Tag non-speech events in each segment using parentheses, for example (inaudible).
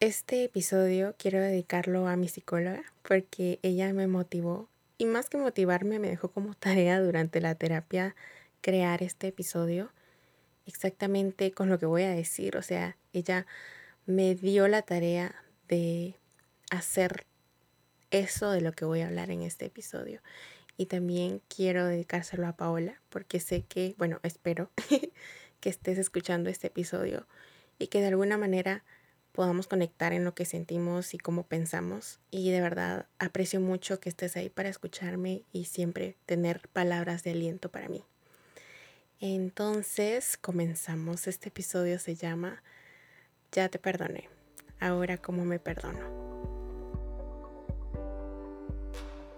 Este episodio quiero dedicarlo a mi psicóloga porque ella me motivó y más que motivarme me dejó como tarea durante la terapia crear este episodio exactamente con lo que voy a decir. O sea, ella me dio la tarea de hacer eso de lo que voy a hablar en este episodio. Y también quiero dedicárselo a Paola porque sé que, bueno, espero (laughs) que estés escuchando este episodio y que de alguna manera podamos conectar en lo que sentimos y cómo pensamos. Y de verdad aprecio mucho que estés ahí para escucharme y siempre tener palabras de aliento para mí. Entonces comenzamos. Este episodio se llama Ya te perdoné. Ahora cómo me perdono.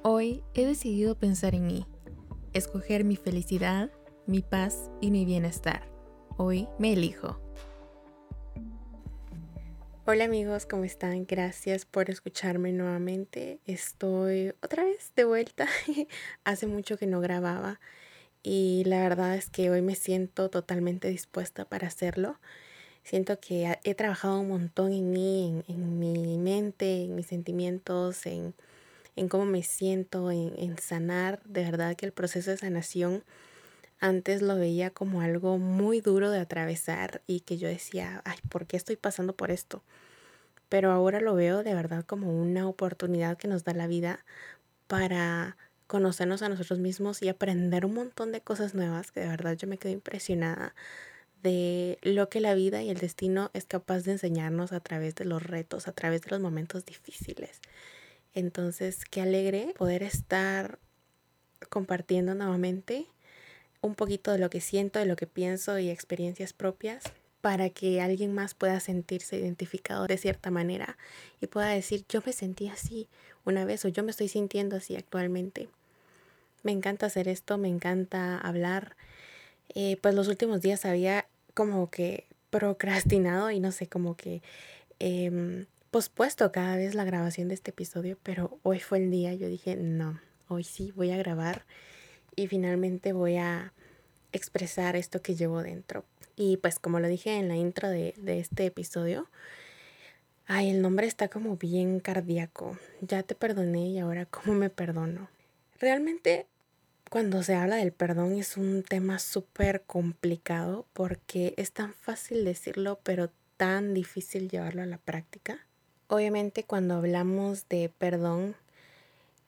Hoy he decidido pensar en mí, escoger mi felicidad, mi paz y mi bienestar. Hoy me elijo. Hola amigos, ¿cómo están? Gracias por escucharme nuevamente. Estoy otra vez de vuelta. (laughs) Hace mucho que no grababa y la verdad es que hoy me siento totalmente dispuesta para hacerlo. Siento que he trabajado un montón en mí, en, mi mente, en mis sentimientos, en, cómo me siento, en, en sanar. De verdad que el proceso de sanación antes lo veía como algo muy duro de atravesar y que yo decía, ay, ¿por qué estoy pasando por esto? Pero ahora lo veo de verdad como una oportunidad que nos da la vida para conocernos a nosotros mismos y aprender un montón de cosas nuevas, que de verdad yo me quedo impresionada de lo que la vida y el destino es capaz de enseñarnos a través de los retos, a través de los momentos difíciles. Entonces, qué alegre poder estar compartiendo nuevamente un poquito de lo que siento, de lo que pienso y experiencias propias para que alguien más pueda sentirse identificado de cierta manera y pueda decir yo me sentí así una vez o yo me estoy sintiendo así actualmente. Me encanta hacer esto, me encanta hablar. Eh, pues los últimos días había como que procrastinado y no sé, como que eh, pospuesto cada vez la grabación de este episodio, pero hoy fue el día, yo dije, no, hoy sí voy a grabar y finalmente voy a expresar esto que llevo dentro. Y pues como lo dije en la intro de, de este episodio, ay, el nombre está como bien cardíaco. Ya te perdoné y ahora cómo me perdono. Realmente cuando se habla del perdón es un tema súper complicado porque es tan fácil decirlo pero tan difícil llevarlo a la práctica. Obviamente cuando hablamos de perdón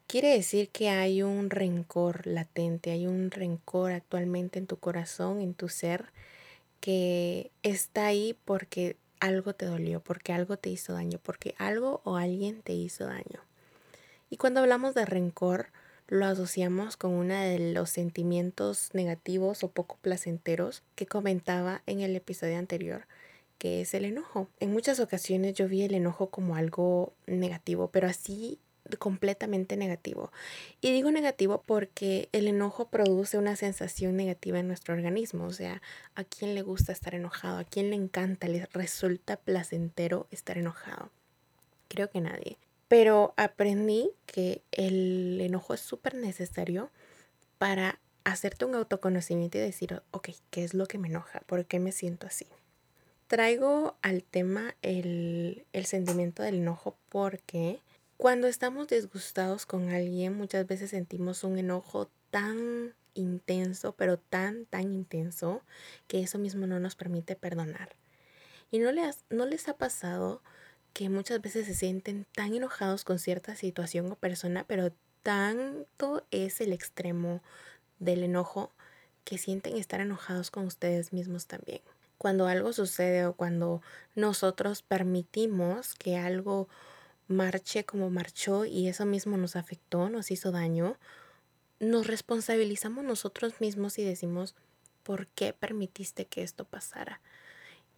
quiere decir que hay un rencor latente, hay un rencor actualmente en tu corazón, en tu ser, que está ahí porque algo te dolió, porque algo te hizo daño, porque algo o alguien te hizo daño. Y cuando hablamos de rencor, lo asociamos con uno de los sentimientos negativos o poco placenteros que comentaba en el episodio anterior, que es el enojo. En muchas ocasiones yo vi el enojo como algo negativo, pero así completamente negativo. Y digo negativo porque el enojo produce una sensación negativa en nuestro organismo. O sea, ¿a quién le gusta estar enojado? ¿A quién le encanta? ¿Le resulta placentero estar enojado? Creo que nadie. Pero aprendí que el enojo es súper necesario para hacerte un autoconocimiento y decir, ok, ¿qué es lo que me enoja? ¿Por qué me siento así? Traigo al tema el, el sentimiento del enojo porque cuando estamos disgustados con alguien muchas veces sentimos un enojo tan intenso, pero tan, tan intenso, que eso mismo no nos permite perdonar. ¿Y no les, no les ha pasado que muchas veces se sienten tan enojados con cierta situación o persona, pero tanto es el extremo del enojo que sienten estar enojados con ustedes mismos también. Cuando algo sucede o cuando nosotros permitimos que algo marche como marchó y eso mismo nos afectó, nos hizo daño, nos responsabilizamos nosotros mismos y decimos, ¿por qué permitiste que esto pasara?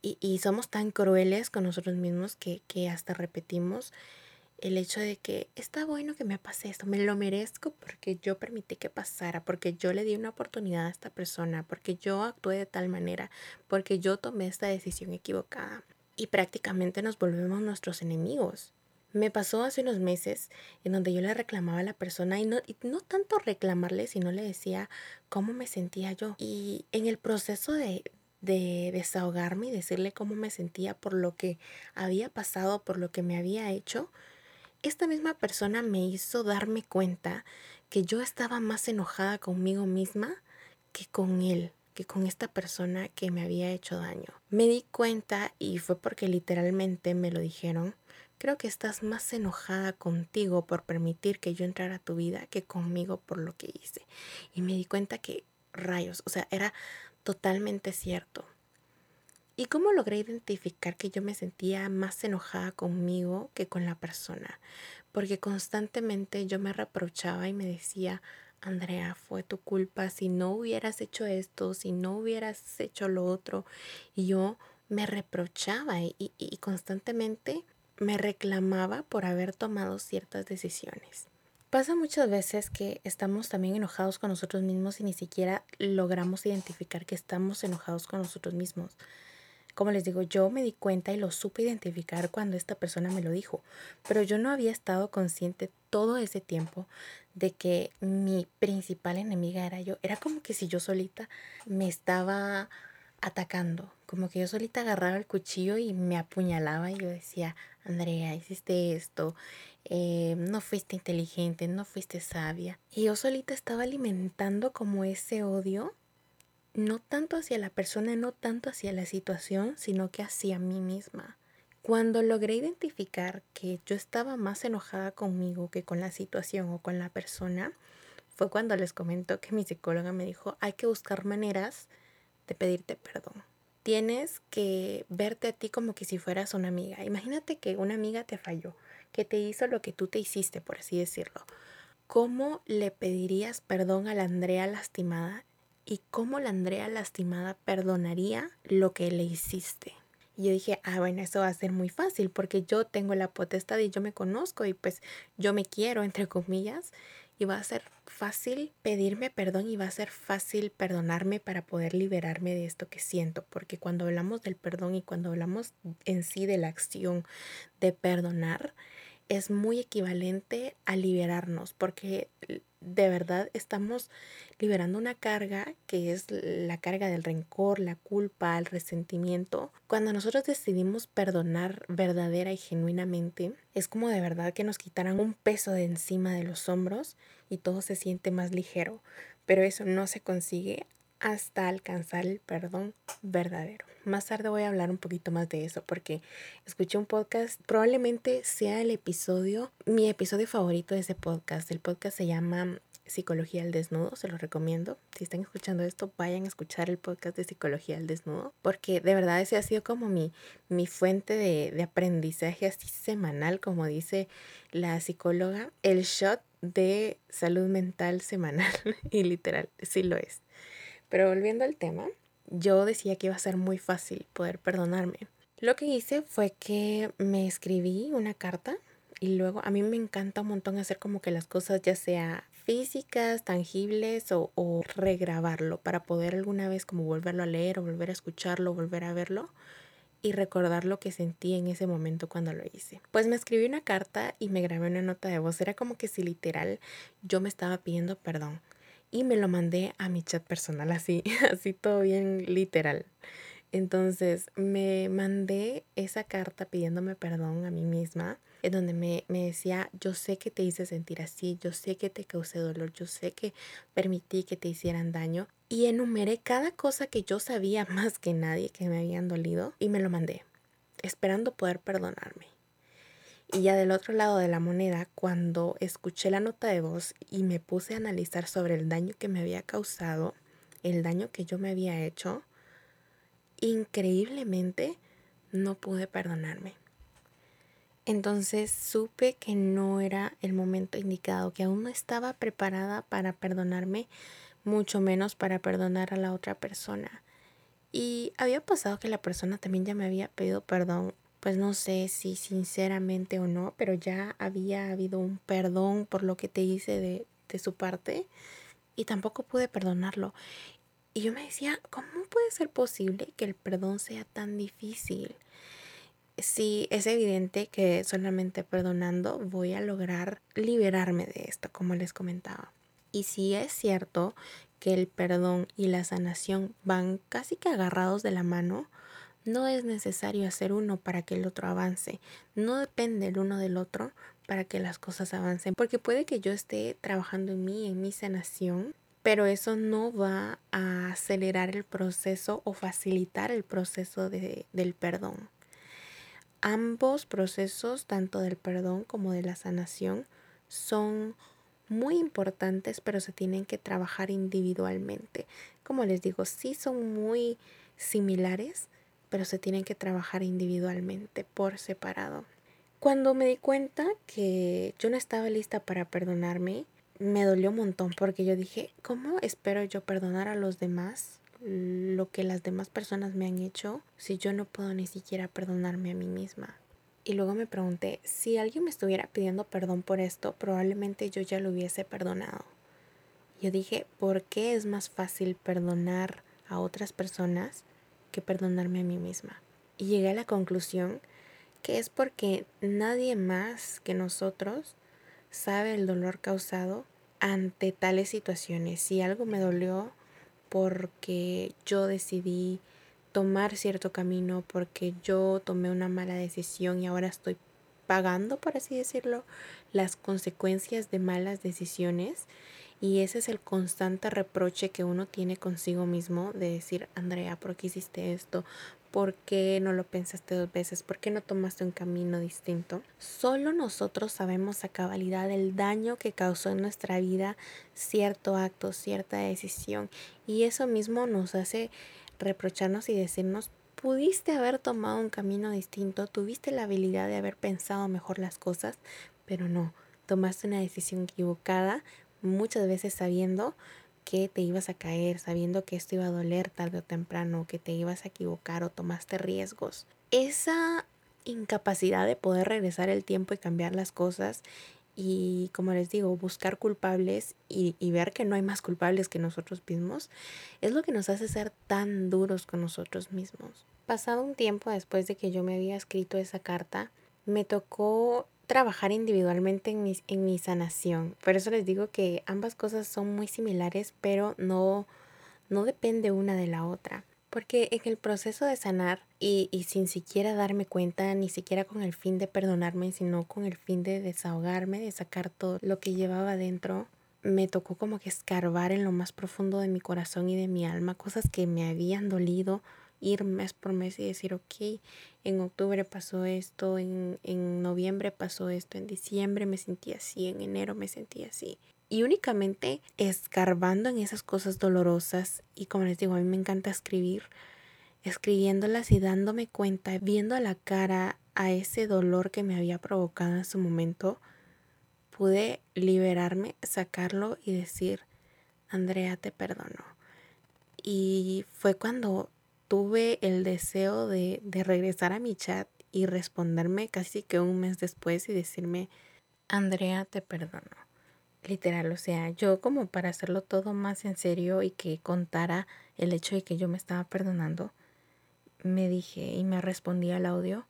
y, somos tan crueles con nosotros mismos que, que hasta repetimos el hecho de que está bueno que me pase esto, me lo merezco porque yo permití que pasara, porque yo le di una oportunidad a esta persona, porque yo actué de tal manera, porque yo tomé esta decisión equivocada. Y prácticamente nos volvemos nuestros enemigos. Me pasó hace unos meses en donde yo le reclamaba a la persona y no, y no tanto reclamarle, sino le decía cómo me sentía yo. Y en el proceso de, de desahogarme y decirle cómo me sentía por lo que había pasado, por lo que me había hecho, esta misma persona me hizo darme cuenta que yo estaba más enojada conmigo misma que con él, que con esta persona que me había hecho daño. Me di cuenta y fue porque literalmente me lo dijeron. Creo que estás más enojada contigo por permitir que yo entrara a tu vida que conmigo por lo que hice. Y me di cuenta que rayos, o sea, era totalmente cierto. ¿Y cómo logré identificar que yo me sentía más enojada conmigo que con la persona? Porque constantemente yo me reprochaba y me decía, Andrea, fue tu culpa si no hubieras hecho esto, si no hubieras hecho lo otro. Y yo me reprochaba y, y constantemente me reclamaba por haber tomado ciertas decisiones. Pasa muchas veces que estamos también enojados con nosotros mismos y ni siquiera logramos identificar que estamos enojados con nosotros mismos. Como les digo, yo me di cuenta y lo supe identificar cuando esta persona me lo dijo, pero yo no había estado consciente todo ese tiempo de que mi principal enemiga era yo. Era como que si yo solita me estaba atacando, como que yo solita agarraba el cuchillo y me apuñalaba y yo decía, Andrea, hiciste esto, eh, no fuiste inteligente, no fuiste sabia. Y yo solita estaba alimentando como ese odio no tanto hacia la persona, no tanto hacia la situación, sino que hacia mí misma. Cuando logré identificar que yo estaba más enojada conmigo que con la situación o con la persona, fue cuando les comento que mi psicóloga me dijo, hay que buscar maneras de pedirte perdón. Tienes que verte a ti como que si fueras una amiga. Imagínate que una amiga te falló, que te hizo lo que tú te hiciste, por así decirlo. ¿Cómo le pedirías perdón a la Andrea lastimada y cómo la Andrea lastimada perdonaría lo que le hiciste. Y yo dije, ah, bueno, eso va a ser muy fácil porque yo tengo la potestad y yo me conozco y pues yo me quiero, entre comillas, y va a ser fácil pedirme perdón y va a ser fácil perdonarme para poder liberarme de esto que siento, porque cuando hablamos del perdón y cuando hablamos en sí de la acción de perdonar, es muy equivalente a liberarnos, porque de verdad estamos liberando una carga que es la carga del rencor, la culpa, el resentimiento. Cuando nosotros decidimos perdonar verdadera y genuinamente, es como de verdad que nos quitaran un peso de encima de los hombros y todo se siente más ligero. Pero eso no se consigue hasta alcanzar el perdón verdadero. Más tarde voy a hablar un poquito más de eso porque escuché un podcast, probablemente sea el episodio, mi episodio favorito de ese podcast. El podcast se llama Psicología al Desnudo, se lo recomiendo. Si están escuchando esto, vayan a escuchar el podcast de Psicología al Desnudo, porque de verdad ese ha sido como mi, mi fuente de, de aprendizaje así semanal, como dice la psicóloga, el shot de salud mental semanal, (laughs) y literal, sí lo es. Pero volviendo al tema, yo decía que iba a ser muy fácil poder perdonarme. Lo que hice fue que me escribí una carta y luego a mí me encanta un montón hacer como que las cosas ya sea físicas, tangibles o, o, regrabarlo para poder alguna vez como volverlo a leer o volver a escucharlo, volver a verlo y recordar lo que sentí en ese momento cuando lo hice. Pues me escribí una carta y me grabé una nota de voz. Era como que si literal yo me estaba pidiendo perdón y me lo mandé a mi chat personal, así, (laughs) así todo bien literal. Entonces me mandé esa carta pidiéndome perdón a mí misma, en donde me, me, decía, yo sé que te hice sentir así, yo sé que te causé dolor, yo sé que permití que te hicieran daño. Y enumeré cada cosa que yo sabía (laughs) más que nadie que me habían dolido y me lo mandé, esperando poder perdonarme. Y ya del otro lado de la moneda, cuando escuché la nota de voz y me puse a analizar sobre el daño que me había causado, el daño que yo me había hecho, increíblemente no pude perdonarme. Entonces supe que no era el momento indicado, que aún no estaba preparada para perdonarme, mucho menos para perdonar a la otra persona. Y había pasado que la persona también ya me había pedido perdón pues no sé si sinceramente o no, pero ya había habido un perdón por lo que te hice de, de su parte y tampoco pude perdonarlo. Y yo me decía, ¿cómo puede ser posible que el perdón sea tan difícil? Sí, es evidente que solamente perdonando voy a lograr liberarme de esto, como les comentaba. Y sí es cierto que el perdón y la sanación van casi que agarrados de la mano, no es necesario hacer uno para que el otro avance. No depende el uno del otro para que las cosas avancen. Porque puede que yo esté trabajando en mí, en mi sanación, pero eso no va a acelerar el proceso o facilitar el proceso de, del perdón. Ambos procesos, tanto del perdón como de la sanación, son muy importantes, pero se tienen que trabajar individualmente. Como les digo, sí son muy similares, pero se tienen que trabajar individualmente, por separado. Cuando me di cuenta que yo no estaba lista para perdonarme, me dolió un montón porque yo dije, ¿cómo espero yo perdonar a los demás lo que las demás personas me han hecho si yo no puedo ni siquiera perdonarme a mí misma? Y luego me pregunté, si alguien me estuviera pidiendo perdón por esto, probablemente yo ya lo hubiese perdonado. Yo dije, ¿por qué es más fácil perdonar a otras personas que perdonarme a mí misma? Y llegué a la conclusión que es porque nadie más que nosotros sabe el dolor causado ante tales situaciones. Si algo me dolió porque yo decidí tomar cierto camino porque yo tomé una mala decisión y ahora estoy pagando, por así decirlo, las consecuencias de malas decisiones. Y ese es el constante reproche que uno tiene consigo mismo de decir, Andrea, ¿por qué hiciste esto? ¿Por qué no lo pensaste dos veces? ¿Por qué no tomaste un camino distinto? Solo nosotros sabemos a cabalidad el daño que causó en nuestra vida cierto acto, cierta decisión. Y eso mismo nos hace reprocharnos y decirnos, pudiste haber tomado un camino distinto, tuviste la habilidad de haber pensado mejor las cosas, pero no, tomaste una decisión equivocada, muchas veces sabiendo que te ibas a caer, sabiendo que esto iba a doler tarde o temprano, que te ibas a equivocar o tomaste riesgos. Esa incapacidad de poder regresar el tiempo y cambiar las cosas y como les digo, buscar culpables y, y, ver que no hay más culpables que nosotros mismos, es lo que nos hace ser tan duros con nosotros mismos. Pasado un tiempo después de que yo me había escrito esa carta, me tocó trabajar individualmente en mi, en mi sanación. Por eso les digo que ambas cosas son muy similares, pero no, no depende una de la otra. Porque en el proceso de sanar y, y, sin siquiera darme cuenta, ni siquiera con el fin de perdonarme, sino con el fin de desahogarme, de sacar todo lo que llevaba dentro, me tocó como que escarbar en lo más profundo de mi corazón y de mi alma, cosas que me habían dolido, ir mes por mes y decir, ok, en octubre pasó esto, en, en noviembre pasó esto, en diciembre me sentí así, en enero me sentí así y únicamente escarbando en esas cosas dolorosas y como les digo, a mí me encanta escribir, escribiéndolas y dándome cuenta, viendo a la cara a ese dolor que me había provocado en su momento, pude liberarme, sacarlo y decir, Andrea, te perdono. Y fue cuando tuve el deseo de, de regresar a mi chat y responderme casi que un mes después y decirme, Andrea, te perdono Literal, o sea, yo como para hacerlo todo más en serio y que contara el hecho de que yo me estaba perdonando, me dije y me respondí al audio,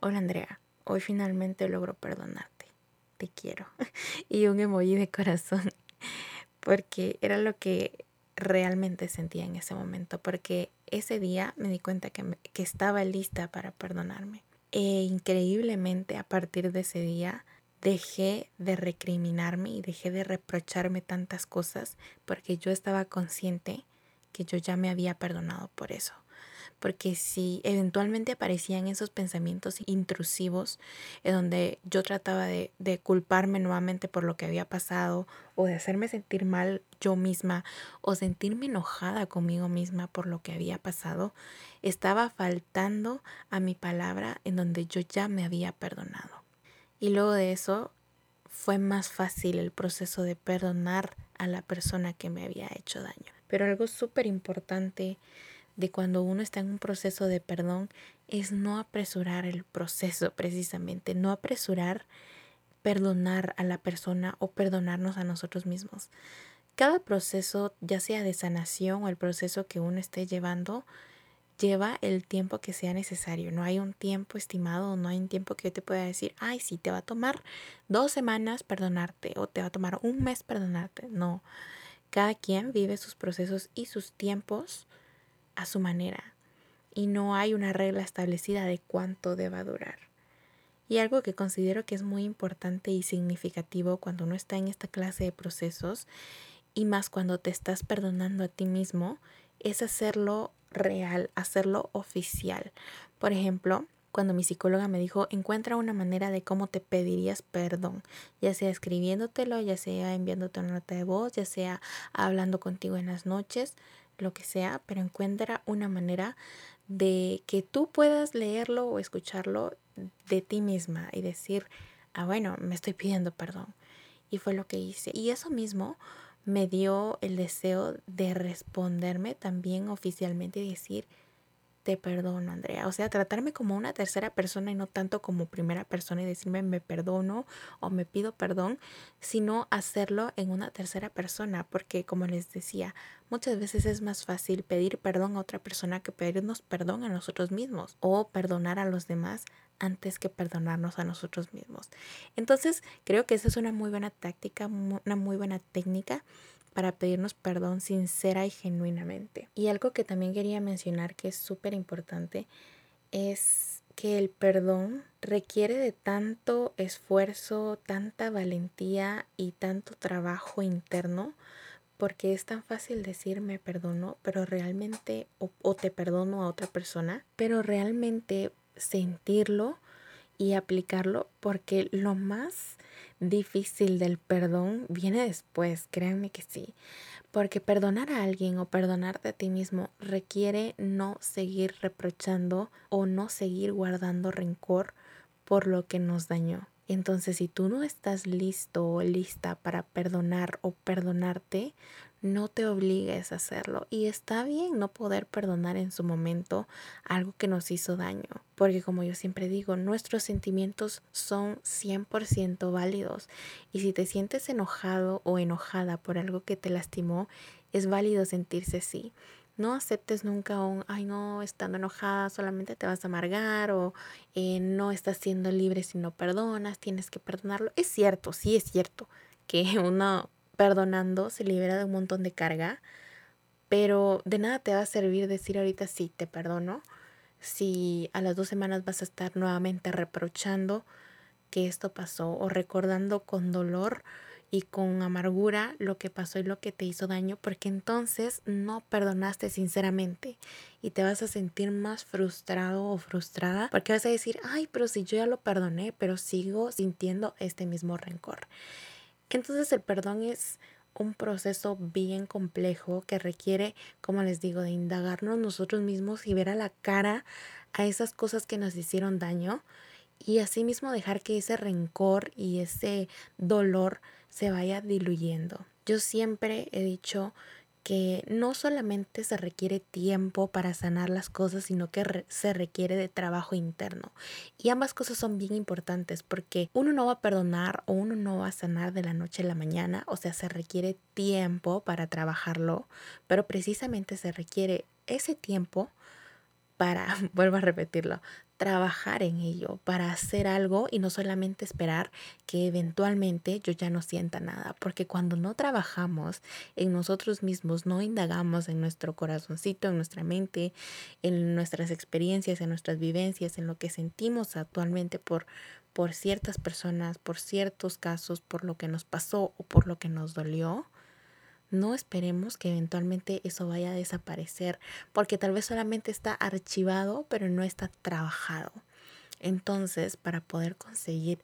hola Andrea, hoy finalmente logro perdonarte, te quiero. (laughs) y un emoji de corazón, (laughs) porque era lo que realmente sentía en ese momento, porque ese día me di cuenta que, que estaba lista para perdonarme. E increíblemente a partir de ese día, dejé de recriminarme y dejé de reprocharme tantas cosas porque yo estaba consciente que yo ya me había perdonado por eso. Porque si eventualmente aparecían esos pensamientos intrusivos en donde yo trataba de, de culparme nuevamente por lo que había pasado o de hacerme sentir mal yo misma o sentirme enojada conmigo misma por lo que había pasado, estaba faltando a mi palabra en donde yo ya me había perdonado. Y luego de eso fue más fácil el proceso de perdonar a la persona que me había hecho daño. Pero algo súper importante de cuando uno está en un proceso de perdón es no apresurar el proceso precisamente, no apresurar perdonar a la persona o perdonarnos a nosotros mismos. Cada proceso, ya sea de sanación o el proceso que uno esté llevando, lleva el tiempo que sea necesario. No hay un tiempo estimado, no hay un tiempo que yo te pueda decir, ay, sí, te va a tomar dos semanas perdonarte o te va a tomar un mes perdonarte. No. Cada quien vive sus procesos y sus tiempos a su manera y no hay una regla establecida de cuánto deba durar. Y algo que considero que es muy importante y significativo cuando uno está en esta clase de procesos y más cuando te estás perdonando a ti mismo es hacerlo real, hacerlo oficial. Por ejemplo, cuando mi psicóloga me dijo, encuentra una manera de cómo te pedirías perdón, ya sea escribiéndotelo, ya sea enviándote una nota de voz, ya sea hablando contigo en las noches, lo que sea, pero encuentra una manera de que tú puedas leerlo o escucharlo de ti misma y decir, ah, bueno, me estoy pidiendo perdón. Y fue lo que hice. Y eso mismo me dio el deseo de responderme también oficialmente y decir, te perdono, Andrea. O sea, tratarme como una tercera persona y no tanto como primera persona y decirme me perdono o me pido perdón, sino hacerlo en una tercera persona, porque como les decía, muchas veces es más fácil pedir perdón a otra persona que pedirnos perdón a nosotros mismos o perdonar a los demás antes que perdonarnos a nosotros mismos. Entonces, creo que esa es una muy buena táctica, una muy buena técnica para pedirnos perdón sincera y genuinamente. Y algo que también quería mencionar que es súper importante es que el perdón requiere de tanto esfuerzo, tanta valentía y tanto trabajo interno, porque es tan fácil decir me perdono, pero realmente, o, o, te perdono a otra persona, pero realmente sentirlo y aplicarlo, porque lo más difícil del perdón viene después, créanme que sí. Porque perdonar a alguien o perdonarte a ti mismo requiere no seguir reprochando o no seguir guardando rencor por lo que nos dañó. Entonces, si tú no estás listo o lista para perdonar o perdonarte, no te obligues a hacerlo. Y está bien no poder perdonar en su momento algo que nos hizo daño, porque como yo siempre digo, nuestros sentimientos son 100% válidos. Y si te sientes enojado o enojada por algo que te lastimó, es válido sentirse así. No aceptes nunca un, ay no, estando enojada solamente te vas a amargar o eh, no estás siendo libre si no perdonas, tienes que perdonarlo. Es cierto, sí es cierto que (laughs) uno perdonando se libera de un montón de carga, pero de nada te va a servir decir ahorita sí, te perdono, si a las dos semanas vas a estar nuevamente reprochando que esto pasó o recordando con dolor y con amargura lo que pasó y lo que te hizo daño, porque entonces no perdonaste sinceramente y te vas a sentir más frustrado o frustrada, porque vas a decir, ay, pero si yo ya lo perdoné, pero sigo sintiendo este mismo rencor. Entonces el perdón es un proceso bien complejo que requiere, como les digo, de indagarnos nosotros mismos y ver a la cara a esas cosas que nos hicieron daño y asimismo dejar que ese rencor y ese dolor se vaya diluyendo. Yo siempre he dicho que no solamente se requiere tiempo para sanar las cosas, sino que se requiere de trabajo interno. Y ambas cosas son bien importantes porque uno no va a perdonar o uno no va a sanar de la noche a la mañana, o sea, se requiere tiempo para trabajarlo, pero precisamente se requiere ese tiempo para, (laughs) vuelvo a repetirlo, trabajar en ello, para hacer algo y no solamente esperar que eventualmente yo ya no sienta nada, porque cuando no trabajamos en nosotros mismos, no indagamos en nuestro corazoncito, en nuestra mente, en nuestras experiencias, en nuestras vivencias, en lo que sentimos actualmente por por ciertas personas, por ciertos casos, por lo que nos pasó o por lo que nos dolió, no esperemos que eventualmente eso vaya a desaparecer, porque tal vez solamente está archivado, pero no está trabajado. Entonces, para poder conseguir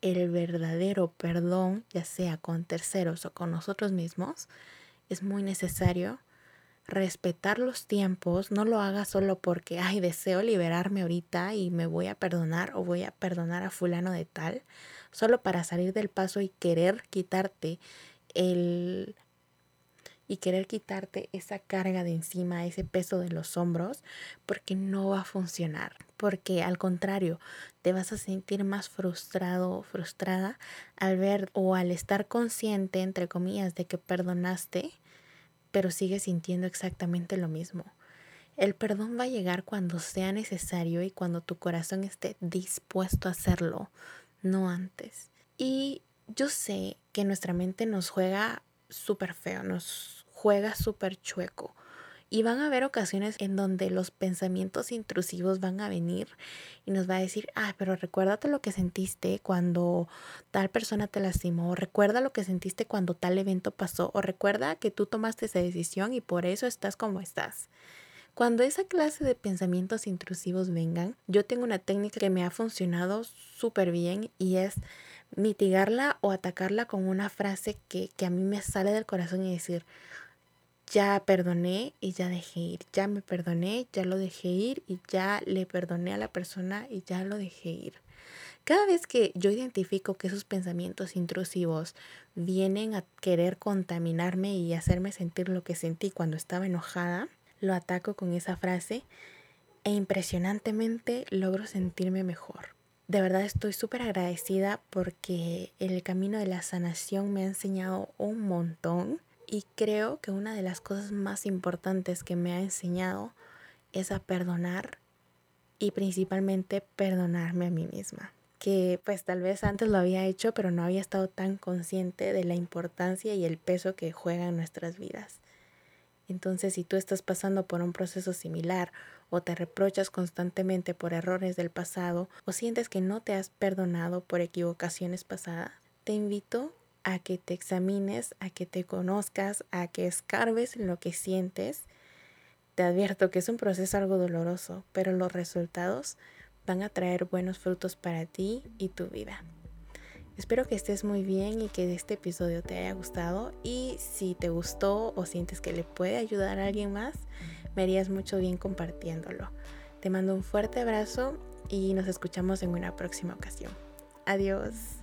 el verdadero perdón, ya sea con terceros o con nosotros mismos, es muy necesario respetar los tiempos, no lo haga solo porque, ay, deseo liberarme ahorita y me voy a perdonar o voy a perdonar a fulano de tal, solo para salir del paso y querer quitarte el y querer quitarte esa carga de encima, ese peso de los hombros, porque no va a funcionar. Porque al contrario, te vas a sentir más frustrado o frustrada al ver o al estar consciente, entre comillas, de que perdonaste, pero sigues sintiendo exactamente lo mismo. El perdón va a llegar cuando sea necesario y cuando tu corazón esté dispuesto a hacerlo, no antes. Y yo sé que nuestra mente nos juega súper feo, nos juega súper chueco. Y van a haber ocasiones en donde los pensamientos intrusivos van a venir y nos va a decir, ah, pero recuérdate lo que sentiste cuando tal persona te lastimó, recuerda lo que sentiste cuando tal evento pasó, o recuerda que tú tomaste esa decisión y por eso estás como estás. Cuando esa clase de pensamientos intrusivos vengan, yo tengo una técnica que me ha funcionado súper bien y es mitigarla o atacarla con una frase que, que a mí me sale del corazón y decir, ya perdoné y ya dejé ir, ya me perdoné, ya lo dejé ir y ya le perdoné a la persona y ya lo dejé ir. Cada vez que yo identifico que esos pensamientos intrusivos vienen a querer contaminarme y hacerme sentir lo que sentí cuando estaba enojada, lo ataco con esa frase e impresionantemente logro sentirme mejor. De verdad estoy súper agradecida porque el camino de la sanación me ha enseñado un montón y creo que una de las cosas más importantes que me ha enseñado es a perdonar y principalmente perdonarme a mí misma. Que pues tal vez antes lo había hecho, pero no había estado tan consciente de la importancia y el peso que juega en nuestras vidas. Entonces, si tú estás pasando por un proceso similar o te reprochas constantemente por errores del pasado o sientes que no te has perdonado por equivocaciones pasadas, te invito a que te examines, a que te conozcas, a que escarbes lo que sientes. Te advierto que es un proceso algo doloroso, pero los resultados van a traer buenos frutos para ti y tu vida. Espero que estés muy bien y que este episodio te haya gustado y si te gustó o sientes que le puede ayudar a alguien más, me harías mucho bien compartiéndolo. Te mando un fuerte abrazo y nos escuchamos en una próxima ocasión. Adiós.